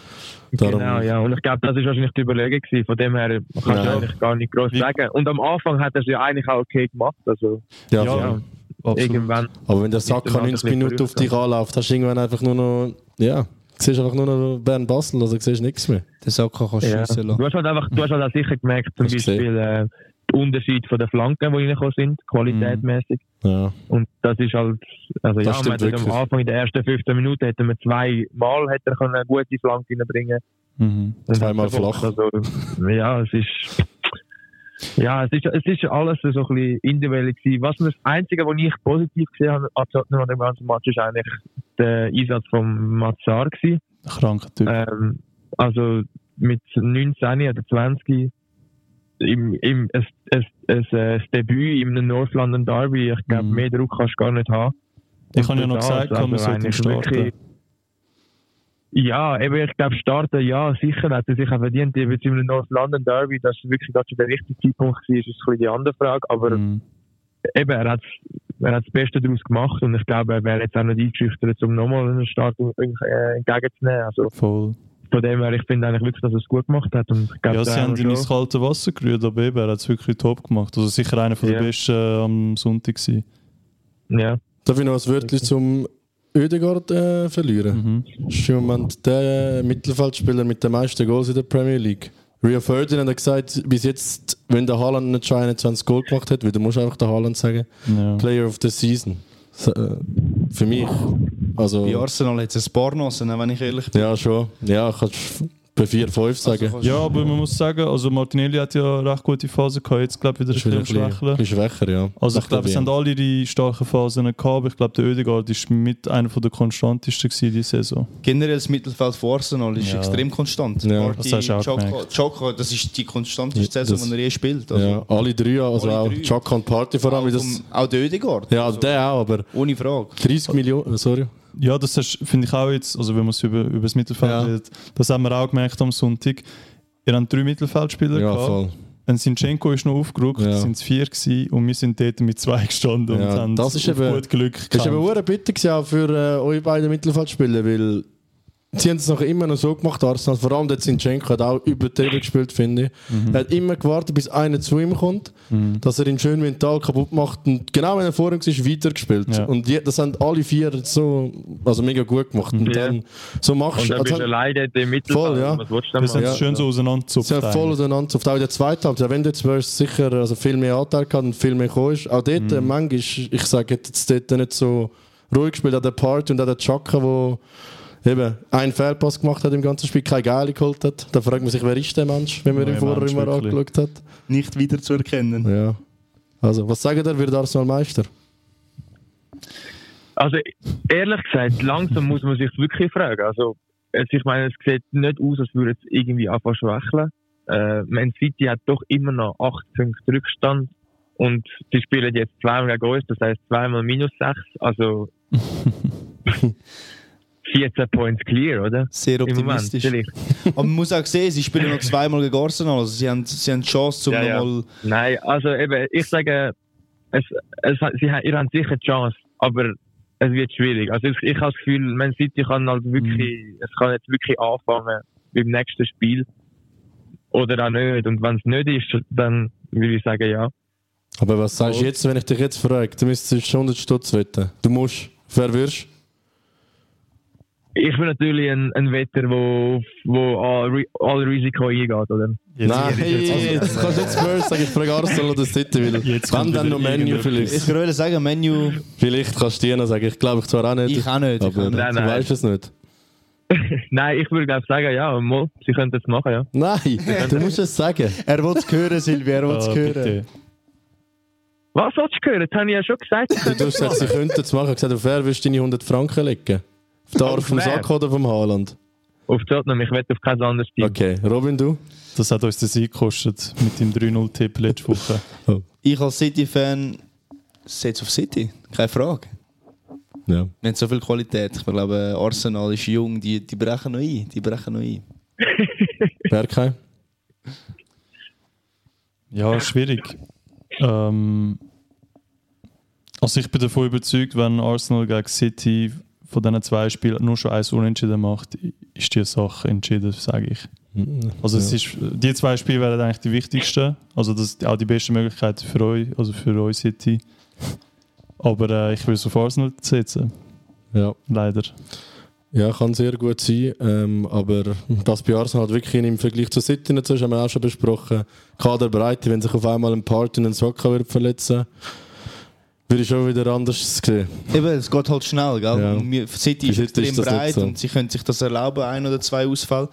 Darum, Genau, ja. Und ich glaube, das ist wahrscheinlich die Überlegung gewesen. Von dem her kannst du Ja. eigentlich gar nicht groß Wie- sagen. Und am Anfang hat er es ja eigentlich auch okay gemacht. Also, ja, Ja, ja, Absolut. irgendwann. Aber wenn der Ist Mann 90 ein bisschen Minuten auf dich anläuft, hast du irgendwann einfach nur noch, ja, siehst einfach nur noch Bern-Basel, also siehst nichts mehr. Den Saka kannst du Ja. schiessen Du lassen. hast halt einfach, du hast halt auch sicher gemerkt, zum Hast du Beispiel, äh, den Unterschied von den Flanken, die reingekommen sind, qualitätmäßig. Ja, Und das ist halt, also Das ja, man hat am. Anfang in den ersten 15 Minuten hätten wir zweimal hätte er können eine gute Flanke reinbringen Mhm. Und Zweimal flach. Also, ja, es ist. Ja, es ist, es ist alles so ein bisschen individuell gewesen. Was das Einzige, was ich positiv gesehen habe an dem ganzen Match, ist eigentlich der Einsatz von Mazar gewesen. Kranker Typ. Ähm, also mit 19 oder 20 im, im, es, es, es, äh, das Debüt im North London Derby, ich glaube, Mhm. mehr Druck kannst du gar nicht haben. Ich habe ja noch gesagt, also man sollte starten. Ja, eben, ich glaube, starten, ja, sicher hat er sich auch verdient. Eben jetzt im North London Derby, dass es wirklich gerade schon der richtige Zeitpunkt war, ist ein bisschen die andere Frage. Aber Mhm. eben, er hat er hat das Beste daraus gemacht und ich glaube, er wäre jetzt auch nicht eingeschüchtert, um nochmal einen Start äh, entgegenzunehmen. Also Voll. von dem her, ich finde eigentlich wirklich, dass er es gut gemacht hat. Und ich glaube, Ja, sie haben ihn ins kalte Wasser gerührt, aber eben, er hat es wirklich top gemacht. Also sicher einer von Ja. der besten äh, am Sonntag gewesen. Ja, Darf ich noch ein Wörtchen zum Ödegaard äh, verlieren? Mhm. ist im Moment der Mittelfeldspieler mit den meisten Goals in der Premier League. Rio Ferdinand hat gesagt, bis jetzt, wenn der Haaland nicht schon 21 Goal gemacht hat, du musst einfach den Haaland sagen, Ja. Player of the Season. So, äh, für mich. Also, Bei Arsenal hat es ein paar Nossen, wenn ich ehrlich bin. ja, schon. Ja, kannst bei 4-5 sagen. kannst ja, aber man muss sagen, also Martinelli hat ja eine recht gute Phase gehabt, jetzt glaube ich wieder ein ein bisschen schwächeln. bisschen schwächer, ja. Also ich glaube, es haben alle die starken Phasen gehabt, aber ich glaube, der Oedegaard ist mit einer von der konstantesten gewesen diese Saison. Generell das Mittelfeld von Arsenal ist Ja. extrem konstant. Ja, Partey, das hast. Xhaka, das ist die konstanteste Saison, das- die er je spielt. Also, Ja, alle drei, also Alle auch. Chaka und Party vor allem. auch, Das, auch der Ödegaard. ja, also, der auch, aber Ohne Frage. 30 Millionen, sorry. Ja, das finde ich auch jetzt, also wenn man es über, über das Mittelfeld Ja. redet, das haben wir auch gemerkt am Sonntag. Ihr habt drei Mittelfeldspieler Ja, gehabt. voll. Ein Sinchenko ist noch aufgerückt, Ja. sind es vier gewesen und wir sind dort mit zwei gestanden Ja, und haben das ist eben- gut Glück Das war eben gekämpft. eine Bitte gewesen auch für äh, eure beiden Mittelfeldspieler, weil sie haben es nachher immer noch so gemacht, Arsenal. Vor allem der Zinchenko hat auch übertrieben gespielt, finde ich. Mhm. Er hat immer gewartet, bis einer zu ihm kommt, dass er ihn schön mental kaputt macht. Und genau wenn er vor ihm ist, weitergespielt. Ja. Und die, das haben alle vier so also mega gut gemacht. Und Ja. dann so machst und dann bist also, du alleine im Mittelfeld. Voll, ja. Was willst du Das sie schön so auseinanderzupft. Sie haben voll auseinander. Auf auch in der zweiten Halbzeit. Wenn du jetzt wärst, sicher also viel mehr Anteil gehabt und viel mehr gekommen ist. Auch dort, Mhm. manchmal, ich sage jetzt dort nicht so ruhig gespielt, auch der Part und auch der Chaka, der eben einen Fehlpass gemacht hat im ganzen Spiel, keine Geile geholt hat. Da fragt man sich, wer ist der Mensch, wenn man ihn vorher Mensch, immer wirklich. angeschaut hat. Nicht wieder zu erkennen. Ja. Also, was sagt ihr, wird Arsenal Meister? Also ehrlich gesagt, langsam muss man sich wirklich fragen. Also es, ich meine, es sieht nicht aus, als würde es irgendwie einfach schwächeln. Äh, Man City hat doch immer noch 8 Punkte Rückstand und sie spielen jetzt zweimal gegen uns, das heißt zweimal minus 6. Also 14 Points clear, oder? Sehr Im Moment, optimistisch. vielleicht. Aber man muss auch sehen, sie spielen noch zweimal gegen Arsenal. Also sie haben, sie haben die Chance, um Ja, ja. nochmal. Nein, also eben, ich sage, es, es, sie, haben- ihr habt sicher die Chance, aber es wird schwierig. Also ich, ich habe das Gefühl, Man City kann halt wirklich, es kann jetzt wirklich anfangen beim nächsten Spiel. Oder auch nicht. Und wenn es nicht ist, dann würde ich sagen, ja. Aber was sagst du jetzt, wenn ich dich jetzt frage? Du müsstest 100 Stutz wetten. Du musst. Wer wirst Ich bin natürlich ein, ein Wetter, wo, wo all, Ri- all Risiko eingeht, oder? Jetzt, Nein, jetzt, jetzt kannst du nicht Spurs sagen, ich frage Arsenal oder City, weil Jetzt wenn dann noch Menu vielleicht. Ich würde sagen, Menu. Vielleicht kannst du dir noch sagen, ich glaube ich zwar auch nicht. Ich auch nicht. Ich aber. Nein, du weißt es nicht. Nein, ich würde glaube sagen, ja, mal, sie können das machen, ja. Nein, du musst es sagen. Er will es hören, Silvia, er will es Ah, hören. bitte. Was willst du hören? Das habe ich ja schon gesagt. Du hast gesagt, sie könnten es machen. Ich habe gesagt, auf wer willst du deine 100 Franken legen? Arm vom? Sack oder vom Haaland? Auf Tottenham, ich wette auf kein anderes Team. Okay, Robin, du? Das hat uns den Sieg gekostet mit dem 3-0-Tipp letzte Woche. Ich als City-Fan setze auf City. Keine Frage. Ja. Wir haben so viel Qualität. Ich glaube, Arsenal ist jung, die, die brechen noch ein. Die brechen noch ein. Berkay? Ja, schwierig. Ähm, also ich bin davon überzeugt, wenn Arsenal gegen City von diesen zwei Spielen nur schon eins unentschieden macht, ist die Sache entschieden, sage ich. Also es ist, die zwei Spiele wären eigentlich die wichtigsten. Also das ist auch die beste Möglichkeit für euch, also für euch City. Aber äh, ich will es auf Arsenal setzen, Ja. leider. ja, kann sehr gut sein. Ähm, aber das bei Arsenal hat wirklich im Vergleich zu City nicht so, das haben wir auch schon besprochen. Kaderbreite, wenn sich auf einmal ein Party einen Soccer wird verletzen würde ich schon wieder anders sehen. Eben, es geht halt schnell, gell? Ja. Wir- City ist City extrem ist das breit so. und sie können sich das erlauben, ein oder zwei Ausfälle.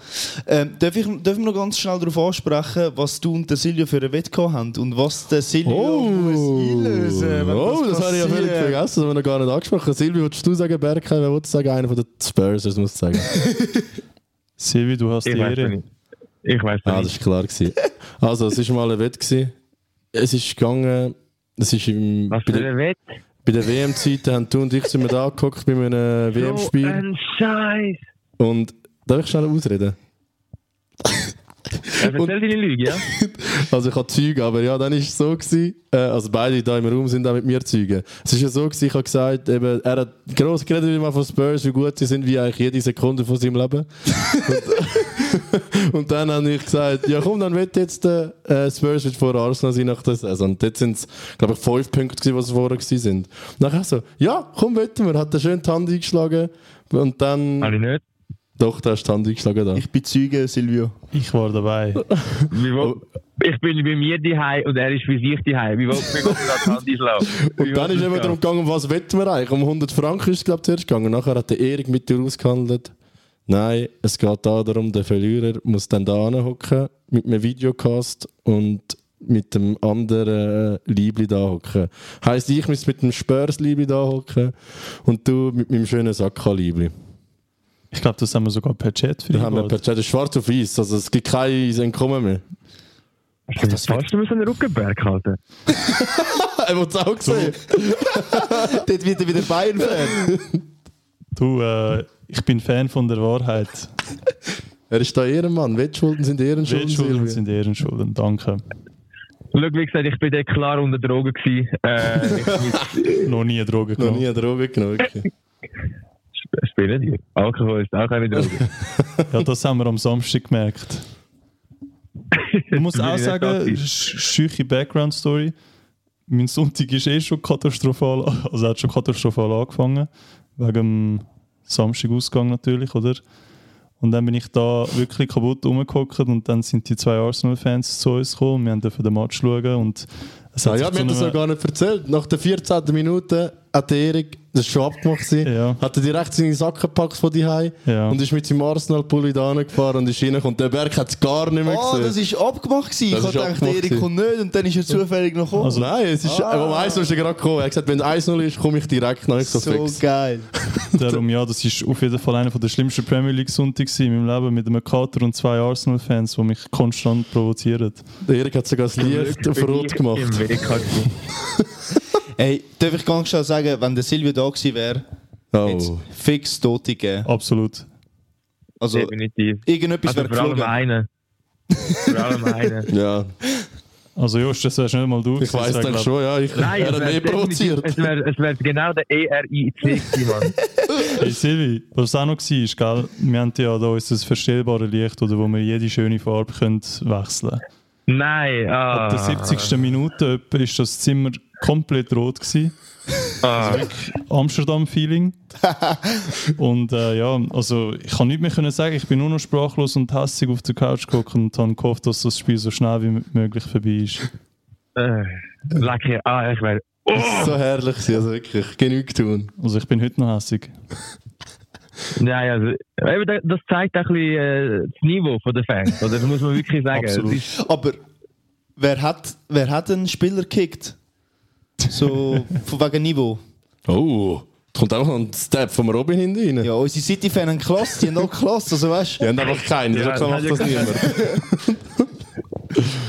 Ähm, darf, ich, darf ich noch ganz schnell darauf ansprechen, was du und der Silvio für eine Wette gehabt haben und was der Silvio muss einlösen oh, das, habe ich ja völlig vergessen, das haben wir noch gar nicht angesprochen. Silvi, willst du sagen, Berkay, wer du sagen? Einer von den Spurs, das musst du sagen. Silvi, du hast die Ich weiß Ehre. Ich weiß ah, nicht. das war klar. Gewesen. Also, es war mal ein Wett. Gewesen. Es ist gegangen, es ist im, Was bei, für der, ein Wett? bei der WM-Zeit, haben du und ich sind wir da angeguckt bei einem So WM-Spiel. ein Scheiß. Und darf ich schnell ausreden? Ja, erzähl deine Lüge, ja? Also ich habe Züge, aber ja, dann war es so, gewesen, äh, also beide da im Raum sind auch mit mir Züge. Es ist ja so, gewesen, ich habe gesagt, eben, er hat gross geredet wie mal von Spurs, wie gut sie sind, wie eigentlich jede Sekunde von seinem Leben. und, und dann habe ich gesagt, ja komm, dann wird jetzt der äh, Spurs wird vor Arsenal sein nach der Saison. Und dort sind es, glaube ich, fünf Punkte, gewesen, was vorher gewesen sind. Und dann so, ja, komm, wetten wir, hat er schön die Hand eingeschlagen. Und dann, Habe ich nicht. doch, da hast du die Hand eingeschlagen da. Ich bin Zeuge, Silvio. Ich war dabei. Oh. ich bin bei mir daheim und er ist bei sich daheim. Wie wollen wir das Hand einschlagen? Und dann ist eben darum gegangen, um was wetten wir eigentlich? Um 100 Franken ist es, glaube ich, zuerst gegangen. Nachher hat der Erik mit dir ausgehandelt. Nein, es geht da darum, der Verlierer muss dann da hocken mit einem Videocast und mit dem anderen äh, Liebli da hocken. Heisst, ich muss mit dem Spurs-Liebli da hocken und du mit meinem schönen Sakka-Liebli. Ich glaube, das haben wir sogar per Chat Da haben wir per Chat schwarz auf weiß, also es gibt kein Entkommen mehr. Das fast du so einen Rückenberg halten. Er wird es auch gesehen. Dort wird er wieder Bayern-Fan. Du, äh, ich bin Fan von der Wahrheit. Er ist da Ehrenmann. Wettschulden sind Ehrenschulden. Wettschulden Silvia. sind Ehrenschulden, danke. Schau, wie gesagt, ich bin dort klar unter Drogen gewesen. Äh, ich Noch nie Drogen Noch genommen. nie eine Droge genommen. okay. sp- spiele die. Alkohol ist auch keine Droge. Ja, das haben wir am Samstag gemerkt. Ich muss auch sagen, schüche Background-Story. Mein Sonntag ist eh schon katastrophal, also hat schon katastrophal angefangen. Wegen dem Samstag-Ausgang natürlich, oder? Und dann bin ich da wirklich kaputt rumgehockt und dann sind die zwei Arsenal-Fans zu uns gekommen und wir durften den Match schauen und es hat ja, zu hat das ja gar nicht erzählt. Nach der 14. Minute hat Erik, das ist schon abgemacht, Ja. hat er direkt seine Sachen gepackt von die Ja. und ist mit seinem Arsenal-Pulli da gefahren und ist reingekommen. Und der Berg hat es gar nicht mehr Oh, gesehen. das war abgemacht. Ich Das habe ist gedacht, der abgemacht Erik kommt nicht und dann ist er zufällig noch gekommen. also, nein, es ist, Ah. um 1 ist er gerade gekommen. Er hat gesagt, wenn es 1-0 ist, komme ich direkt nach so, so geil. Darum, ja, das ist auf jeden Fall einer der schlimmsten Premier League Sonntage in meinem Leben mit einem Kater und zwei Arsenal-Fans, die mich konstant provozieren. Der Erik hat sogar das Licht auf Rot gemacht. Ey, darf ich ganz schnell sagen, wenn der Silvio da gewesen wäre, Oh. fix Tote gegeben. Absolut. Also Definitiv. irgendetwas Also wäre vor allem einen. vor allem einen. Ja, Also Jost, das wärst nicht mal du. ich weiß dann schon, ja, ich Nein, wäre mehr provoziert. es wäre es wär genau der ERIC Mann. Hey Silvi, was auch noch war, ist, gell? wir haben ja da unser verstellbare Licht, oder, wo wir jede schöne Farbe können wechseln können. Nein, ah. Ab der 70. Minute ist das Zimmer komplett rot gewesen. Ah. Amsterdam-Feeling. und äh, ja, also ich kann nicht mehr können sagen, ich bin nur noch sprachlos und hässig auf der Couch geguckt und habe gehofft, dass das Spiel so schnell wie möglich vorbei ist. Äh, lecker. Ah, ich wäre. Oh! Das ist so herrlich, also wirklich, genug tun. Also ich bin heute noch hässig. Nein, also, eben, das- zeigt auch ein bisschen äh, das Niveau der Fans, oder? Das muss man wirklich sagen. Absolut. Aber wer hat, wer hat einen Spieler gekickt? So von wegen Niveau. Oh, da kommt auch noch ein Step vom Robin hinten rein. Ja, unsere City-Fans haben Klasse, die haben auch Klasse, also weißt Die haben einfach keinen, Ja, so das macht hat das ja niemand.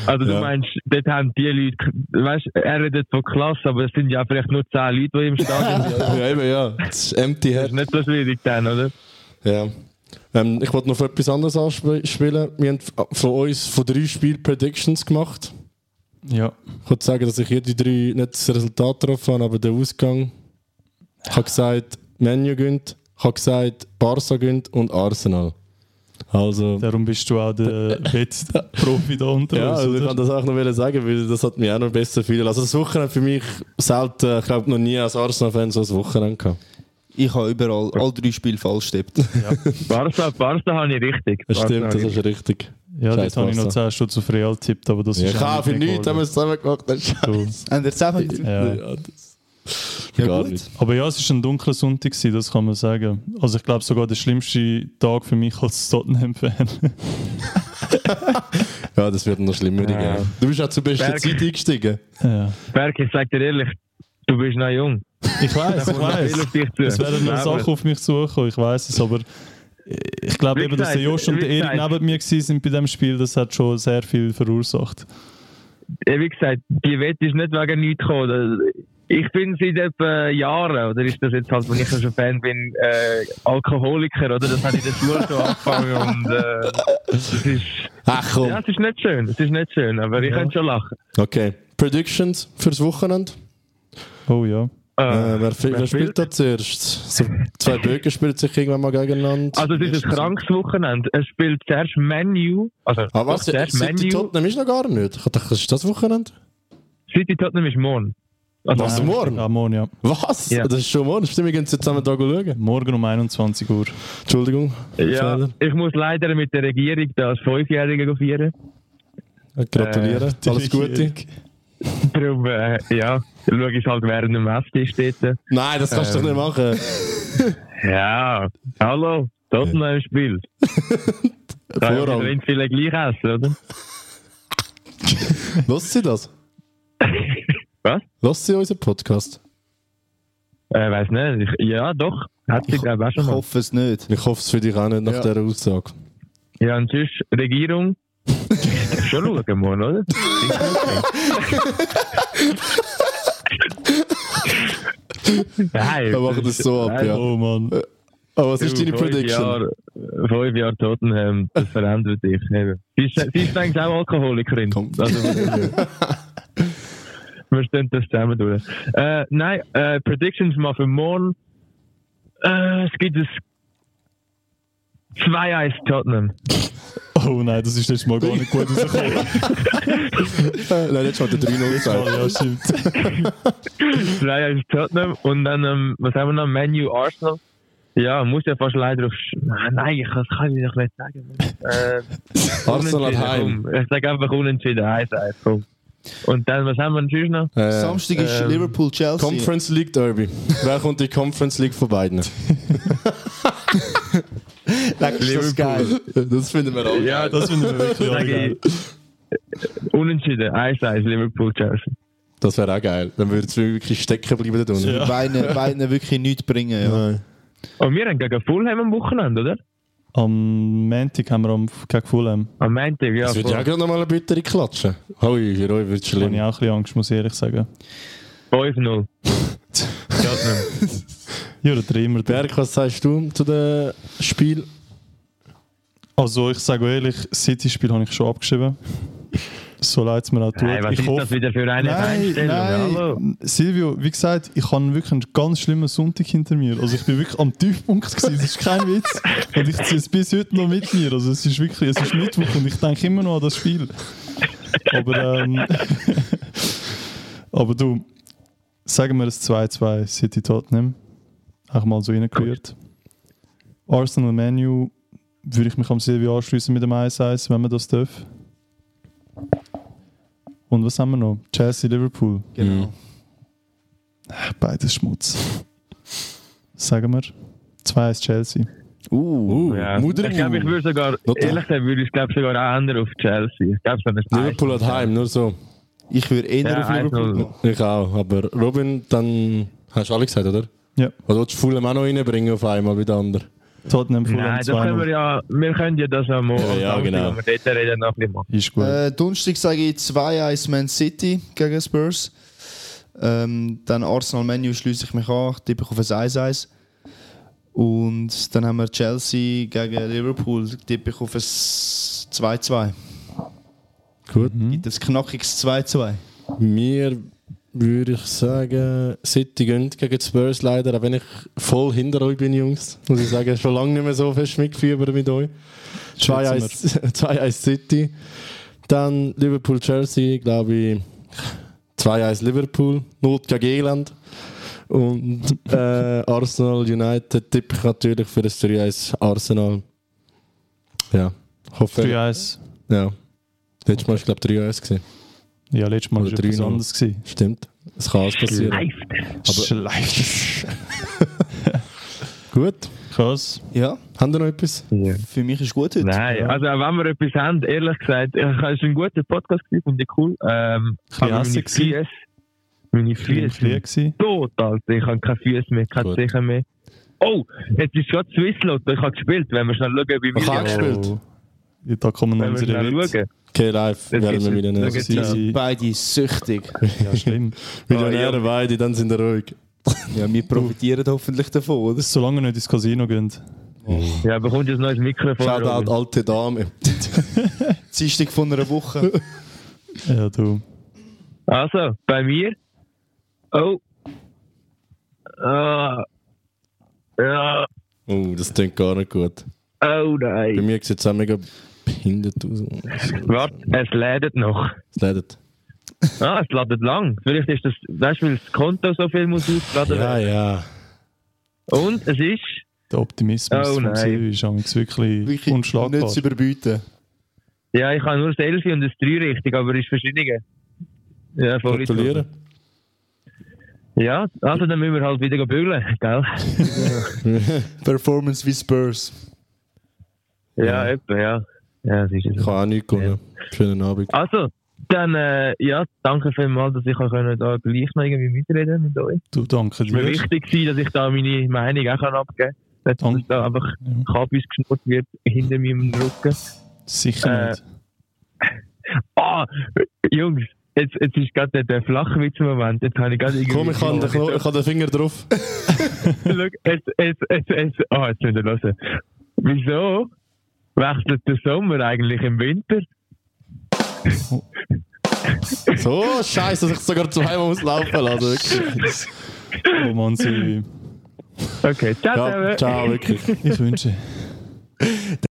also, du Ja. meinst, dort haben die Leute, weißt er redet von Klasse, aber es sind ja vielleicht nur 10 Leute, die im Stadion sind. Ja, eben, ja. Das ist empty Das head. ist nicht so schwierig dann, oder? Ja. Ähm, ich wollte noch auf etwas anderes anspielen. Wir haben von uns von drei Spielen Predictions gemacht. Ja. Ich wollte sagen, dass ich jede drei nicht das Resultat drauf habe, aber den Ausgang. Ich habe gesagt, Menu gönnt, ich habe gesagt, Barca gönnt und Arsenal. Also, Darum bist du auch der Wettprofi da unter ja, uns, also ich wollte das auch noch wollen sagen, weil das hat mich auch noch besser fühlen. Also das Wochenende für mich selten, ich glaube noch nie als Arsenal-Fan so ein Wochenende gehabt. Ich habe überall alle drei Spiele falsch getippt. Barca, Barca habe ich richtig. Das stimmt, das ist richtig. Ja, Scheiß dort habe ich noch Barca. 10 Stunden auf Real getippt, aber das Ja, ist ich habe für nicht nichts, haben wir es zusammen gemacht. Das ist scheiße. Haben wir zusammen Ja. Ja, das Ja, gut. Aber ja, es war ein dunkler Sonntag, gewesen, das kann man sagen. Also ich glaube sogar der schlimmste Tag für mich als Tottenham-Fan. Ja, das wird noch schlimmer. Ja. gell. Du bist auch zur besten Berg. Zeit eingestiegen. ja. Berg, ich sag dir ehrlich, du bist noch jung. Ich weiß, ich weiß. zu. Es werden noch Sachen auf mich zukommen, ich weiß es, aber ich glaube eben, dass der Jost und der Erik neben mir sind bei dem Spiel, das hat schon sehr viel verursacht. Ja, wie gesagt, die Wette ist nicht wegen nichts gekommen. Ich bin seit etwa Jahren, oder ist das jetzt halt, wenn ich schon Fan bin, äh, Alkoholiker, oder? Das hat in der Schule schon angefangen und äh, das ist, Ach komm. ja, es ist nicht schön, es ist nicht schön, aber ich könnte schon lachen. Okay. Predictions fürs Wochenende? Oh ja. Äh, Äh, wer, wer, wer spielt da zuerst? So, zwei Bögen spielen sich irgendwann mal gegeneinander. also es ist ein krankes Wochenende. Es spielt zuerst Menu, also Ah, was? doch, zuerst City Menu, Tottenham ist noch gar nicht. Ich dachte, das ist das Wochenende? City Tottenham ist morgen. Also, Was, morgen? Ja, morgen, ja. Was? Ja. Das ist schon morgen. Stimmt, wir gehen jetzt zusammen da schauen. Morgen um 21 Uhr. Entschuldigung. Ja, Schneller. ich muss leider mit der Regierung da als Fünfjährige feiern. Gratulieren. Äh, Alles Gute. Darum, äh, ja, schaue ich halt während dem Esstisch dort. Nein, das kannst du doch nicht machen. Ja, hallo, Tottenham spielt. Da ja, Vorrang. wir viele gleich essen, oder? Lass sie das? Was? Lass sie unseren Podcast. Äh, weiß nicht. Ich, ja, doch. Hat sie, glaube ich, auch schon Ich hoffe es nicht. Ich hoffe es für dich auch nicht nach Ja. dieser Aussage. Ja, und sonst Regierung. Schon schauen morgen, oder? Nein. Wir machen das so ab, ja. Oh Mann. Oh, was ist deine fünf Prediction? Jahre, fünf Jahre Tottenham, das verändert dich. Sie ist, eigentlich auch Alkoholikerin. Also, wir stehen das zusammen durch. Äh, nein, äh, Predictions mal für morgen. Äh, es gibt es 2-1 Tottenham. Oh nein, das ist letztes Mal gar nicht gut rausgekommen. Nein, jetzt hat der 3-0 gesagt. ja, stimmt. 2-1 Tottenham und dann, ähm, was haben wir noch? Menu Arsenal. Ja, muss ja fast leider auf. Sch- Nein, ich, das kann ich doch nicht sagen. Äh, Arsenal heim. Ich sage einfach unentschieden, 1-1, komm. Und dann, was haben wir sonst noch? Äh, Samstag ist ähm, Liverpool-Chelsea. Conference League Derby. Wer kommt in die Conference League von beiden? Leck, ist das geil. Das finden wir auch. Ja, Das finden wir wirklich sage geil. Unentschieden, 1-1, Liverpool, Chelsea. Das wäre auch geil. Dann würde es wirklich stecken bleiben da unten. Ja. Beiden, beiden wirklich nichts bringen. Ja. Nein. Und wir haben gegen Fulham am Wochenende, oder? Am Montag haben wir am gegen Fulham. Am Montag, ja. Das würde ja auch gerade nochmal eine bittere klatschen. Hui, für euch wird es Da habe ich schlimm. auch ein bisschen Angst, muss ich ehrlich sagen. 5-0. Tottenham. Ja, der Trimmer. Berg, was sagst du zu dem Spiel? Also ich sage ehrlich, City-Spiel habe ich schon abgeschrieben. So leid es mir auch tut. Nein, was ich ist das wieder für eine Nein, Einstellung? Hallo? nein. Silvio, wie gesagt, ich habe wirklich einen ganz schlimmen Sonntag hinter mir. Also ich bin wirklich am Tiefpunkt gewesen. Das ist kein Witz. Und ich ziehe es bis heute noch mit mir. Also es ist wirklich, es ist Mittwoch und ich denke immer noch an das Spiel. Aber ähm, aber du, sagen wir es 2-2 City Tottenham. Auch mal so reingerührt. Arsenal Menu würde ich mich am Silvio anschließen mit dem 1-1, wenn man das darf. Und was haben wir noch? Chelsea Liverpool. Genau. Beides Schmutz. Sagen wir 2-1 Chelsea. Uh, Uh, Ja. Mudring. Ich glaube, ich würde sogar, Not- ehrlich gesagt, würde ich glaube sogar auch ändern auf Chelsea. Ich glaube, Liverpool hat heim, nur so. ich würde eher Ja, auf Liverpool 1-0. gehen. Ich auch. Aber Robin, dann hast du alle gesagt, oder? Ja. Oder willst du Fulham auch noch reinbringen auf einmal wie der andere? Tottenham Fulham Nein, das können wir 2-0. ja, wir können ja das Ja, am ja, Samstag, genau. wenn wir dort reden, noch ein bisschen machen. Ist gut. Äh, Donnerstag sage ich 2-1 Man City gegen Spurs. Ähm, dann Arsenal Menu schließe ich mich an, tippe ich auf ein 1-1. Und dann haben wir Chelsea gegen Liverpool, tippe ich auf ein 2-2. Gut. Gibt ein knackiges 2-2. Mir würde ich sagen, City gönnt gegen die Spurs leider, auch wenn ich voll hinter euch bin, Jungs. Muss ich sagen, schon lange nicht mehr so fest mitgefiebert mit euch. 2-1 2-1 City. Dann Liverpool-Chelsea, glaube ich, 2-1 Liverpool, Not gegen Elend. Und äh, Arsenal United tippe ich natürlich für das 3-1 Arsenal. Ja, hoffe. 3-1. Ja. Letztes Mal war glaube ich 3-1. gewesen. Ja, letztes Mal war etwas 3-0. anderes. gewesen. Stimmt. Es kann alles passieren. Schleift. Schleift. Gut. Krass. Ja, Haben wir noch etwas? Ja. für mich ist gut heute. Nein, also auch wenn wir etwas haben, ehrlich gesagt, ich- es ist ein guter Podcast gewesen, finde ich cool. Ähm, bisschen aber meine. Füße, meine Ein Füße tot, Alter. Ich habe keine Füße mehr, keine. Zehen mehr. Oh, jetzt ist schon Swisslotto, ich habe gespielt, wenn wir schnell schauen, wie Ich habe wir gespielt. Oh. Da kommen wenn wir unsere Witze. Okay, live Das werden wir. Millionäre. Es. sind Beide süchtig. ja, schlimm. Millionäre Ah, ja. beide, dann sind wir ruhig. Ja, wir profitieren hoffentlich davon, oder? Solange wir nicht ins Casino gehen. Ja, bekommst du ein neues Mikrofon. Shoutout alte Dame. Dienstag von einer Woche. Ja, du. Also, bei mir. Oh. Ah. Ja. Oh, das klingt gar nicht gut. Oh Bei nein. mir sieht es auch mega behindert aus. Warte, es lädt noch. Es leidet. Ah, es ladet lang. Vielleicht ist das, weißt du, weil das Konto so viel muss ausgeladen Ja, ja. Und es ist. Der Optimismus Oh, von. Silvi ist wirklich, Wirklich unschlagbar. nicht zu überbieten. Ja, ich habe nur das 11 und das 3 richtig, aber es ist verschiedene. Ja, voll Gratulieren. Ja, also dann müssen wir halt wieder bügeln, gell? Performance wie Spurs. Ja, Ja. etwa, ja. Ja, das ist es. Ich habe auch nichts gewonnen. Schönen Abend. Also, dann, äh, ja, danke vielmals, dass ich auch können da gleich noch irgendwie mitreden mit euch. Du, danke Es war mir dir. wichtig, dass ich da meine Meinung auch kann abgeben kann. Nicht, dass Danke. da einfach Ja, Kabis geschnurrt wird hinter meinem Rücken. sicher Äh, nicht. Ah, Jungs, jetzt, jetzt ist gerade der, der Flachwitz-Moment. Jetzt habe ich gerade irgendwie... Komm, ich habe den, Kno- ich habe den Finger drauf. Schau, jetzt, jetzt, jetzt, jetzt, ah, jetzt müsst ihr hören. Wieso wechselt der Sommer eigentlich im Winter? So, scheiße, dass ich sogar zweimal muss laufen lassen. Wirklich. Oh Mann, Silvi. Okay, ciao Ja, ciao, wirklich. Ich wünsche.